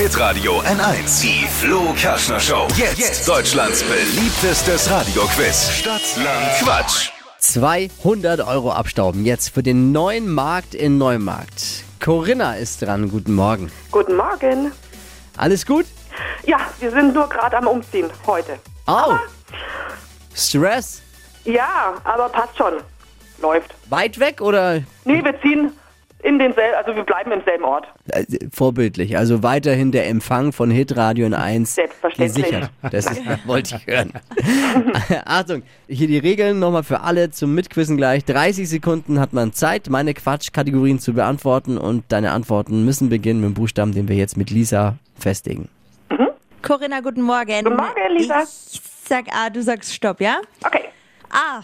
Hitradio N1. Die Flo Kaschner Show. Jetzt, Deutschlands beliebtestes Radioquiz. Stadt, Land, Quatsch. 200 Euro abstauben jetzt für den neuen Markt in Neumarkt. Corinna ist dran. Guten Morgen. Guten Morgen. Alles gut? Ja, wir sind nur gerade am Umziehen heute. Au. Stress? Ja, aber passt schon. Läuft. Weit weg oder Nee, wir ziehen in denselben, also wir bleiben im selben Ort. äh, vorbildlich? Also weiterhin der Empfang von Hitradio in 1 Selbstverständlich. gesichert. Das ist, wollte ich hören. Achtung, hier die Regeln nochmal für alle zum Mitquissen gleich. 30 Sekunden hat man Zeit, meine Quatschkategorien zu beantworten und deine Antworten müssen beginnen mit dem Buchstaben, den wir jetzt mit Lisa festlegen. Corinna, guten Morgen. Guten Morgen, Lisa. Ich sag A, du sagst Stopp, ja? Okay, A,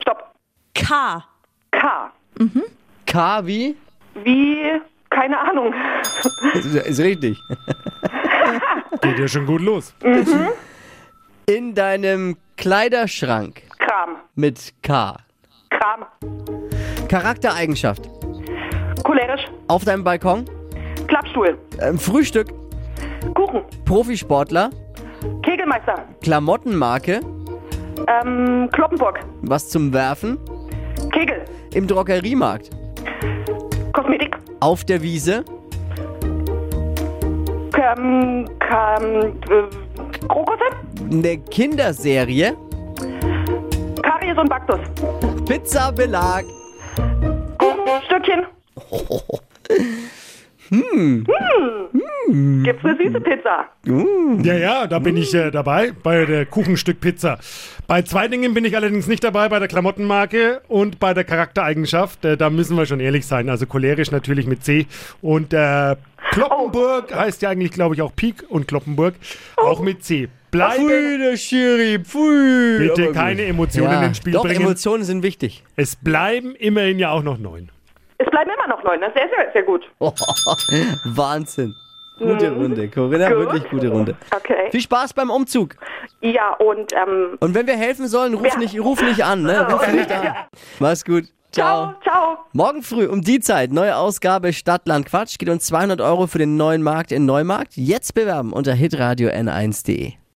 stopp. K. K. K wie? Wie, keine Ahnung. Ist, ist richtig. Geht ja schon gut los. In deinem Kleiderschrank Kram. mit K. Kram. Charaktereigenschaft. Cholerisch. Auf deinem Balkon. Klappstuhl. Ähm, Frühstück. Kuchen. Profisportler. Kegelmeister. Klamottenmarke. Ähm, Kloppenburg. Was zum Werfen. Kegel. Im Drogeriemarkt. Kosmetik. Auf der Wiese. Ähm, ähm, äh, Krokusse. Eine Kinderserie. Karies und Baktus. Pizzabelag. Stückchen. Hm. Gibt's eine süße Pizza? Ja, ja, da bin ich äh, dabei bei der Kuchenstück Pizza. Bei zwei Dingen bin ich allerdings nicht dabei, bei der Klamottenmarke und bei der Charaktereigenschaft. Äh, da müssen wir schon ehrlich sein. Also cholerisch natürlich mit C. Und äh, Kloppenburg heißt ja eigentlich, glaube ich, auch Pik und Kloppenburg. Auch mit C. Bleibe der Schiri. Pfui. bitte Aber keine. Emotionen ja, ins Spiel Doch, bringen. Emotionen sind wichtig. Es bleiben immerhin ja auch noch neun. Es bleiben immer noch neun, ne? Sehr, sehr, sehr gut. Wahnsinn. Gute Runde, Corinna, Gut. wirklich gute Runde. Okay. Viel Spaß beim Umzug. Ja, und ähm, Und wenn wir helfen sollen, ruf, Ja. nicht, ruf nicht an, ne? Ruf nicht an. Mach's gut. Ciao. ciao, ciao. Morgen früh um die Zeit, neue Ausgabe Stadtland Quatsch, geht uns 200 Euro für den neuen Markt in Neumarkt. Jetzt bewerben unter hitradio n1.de.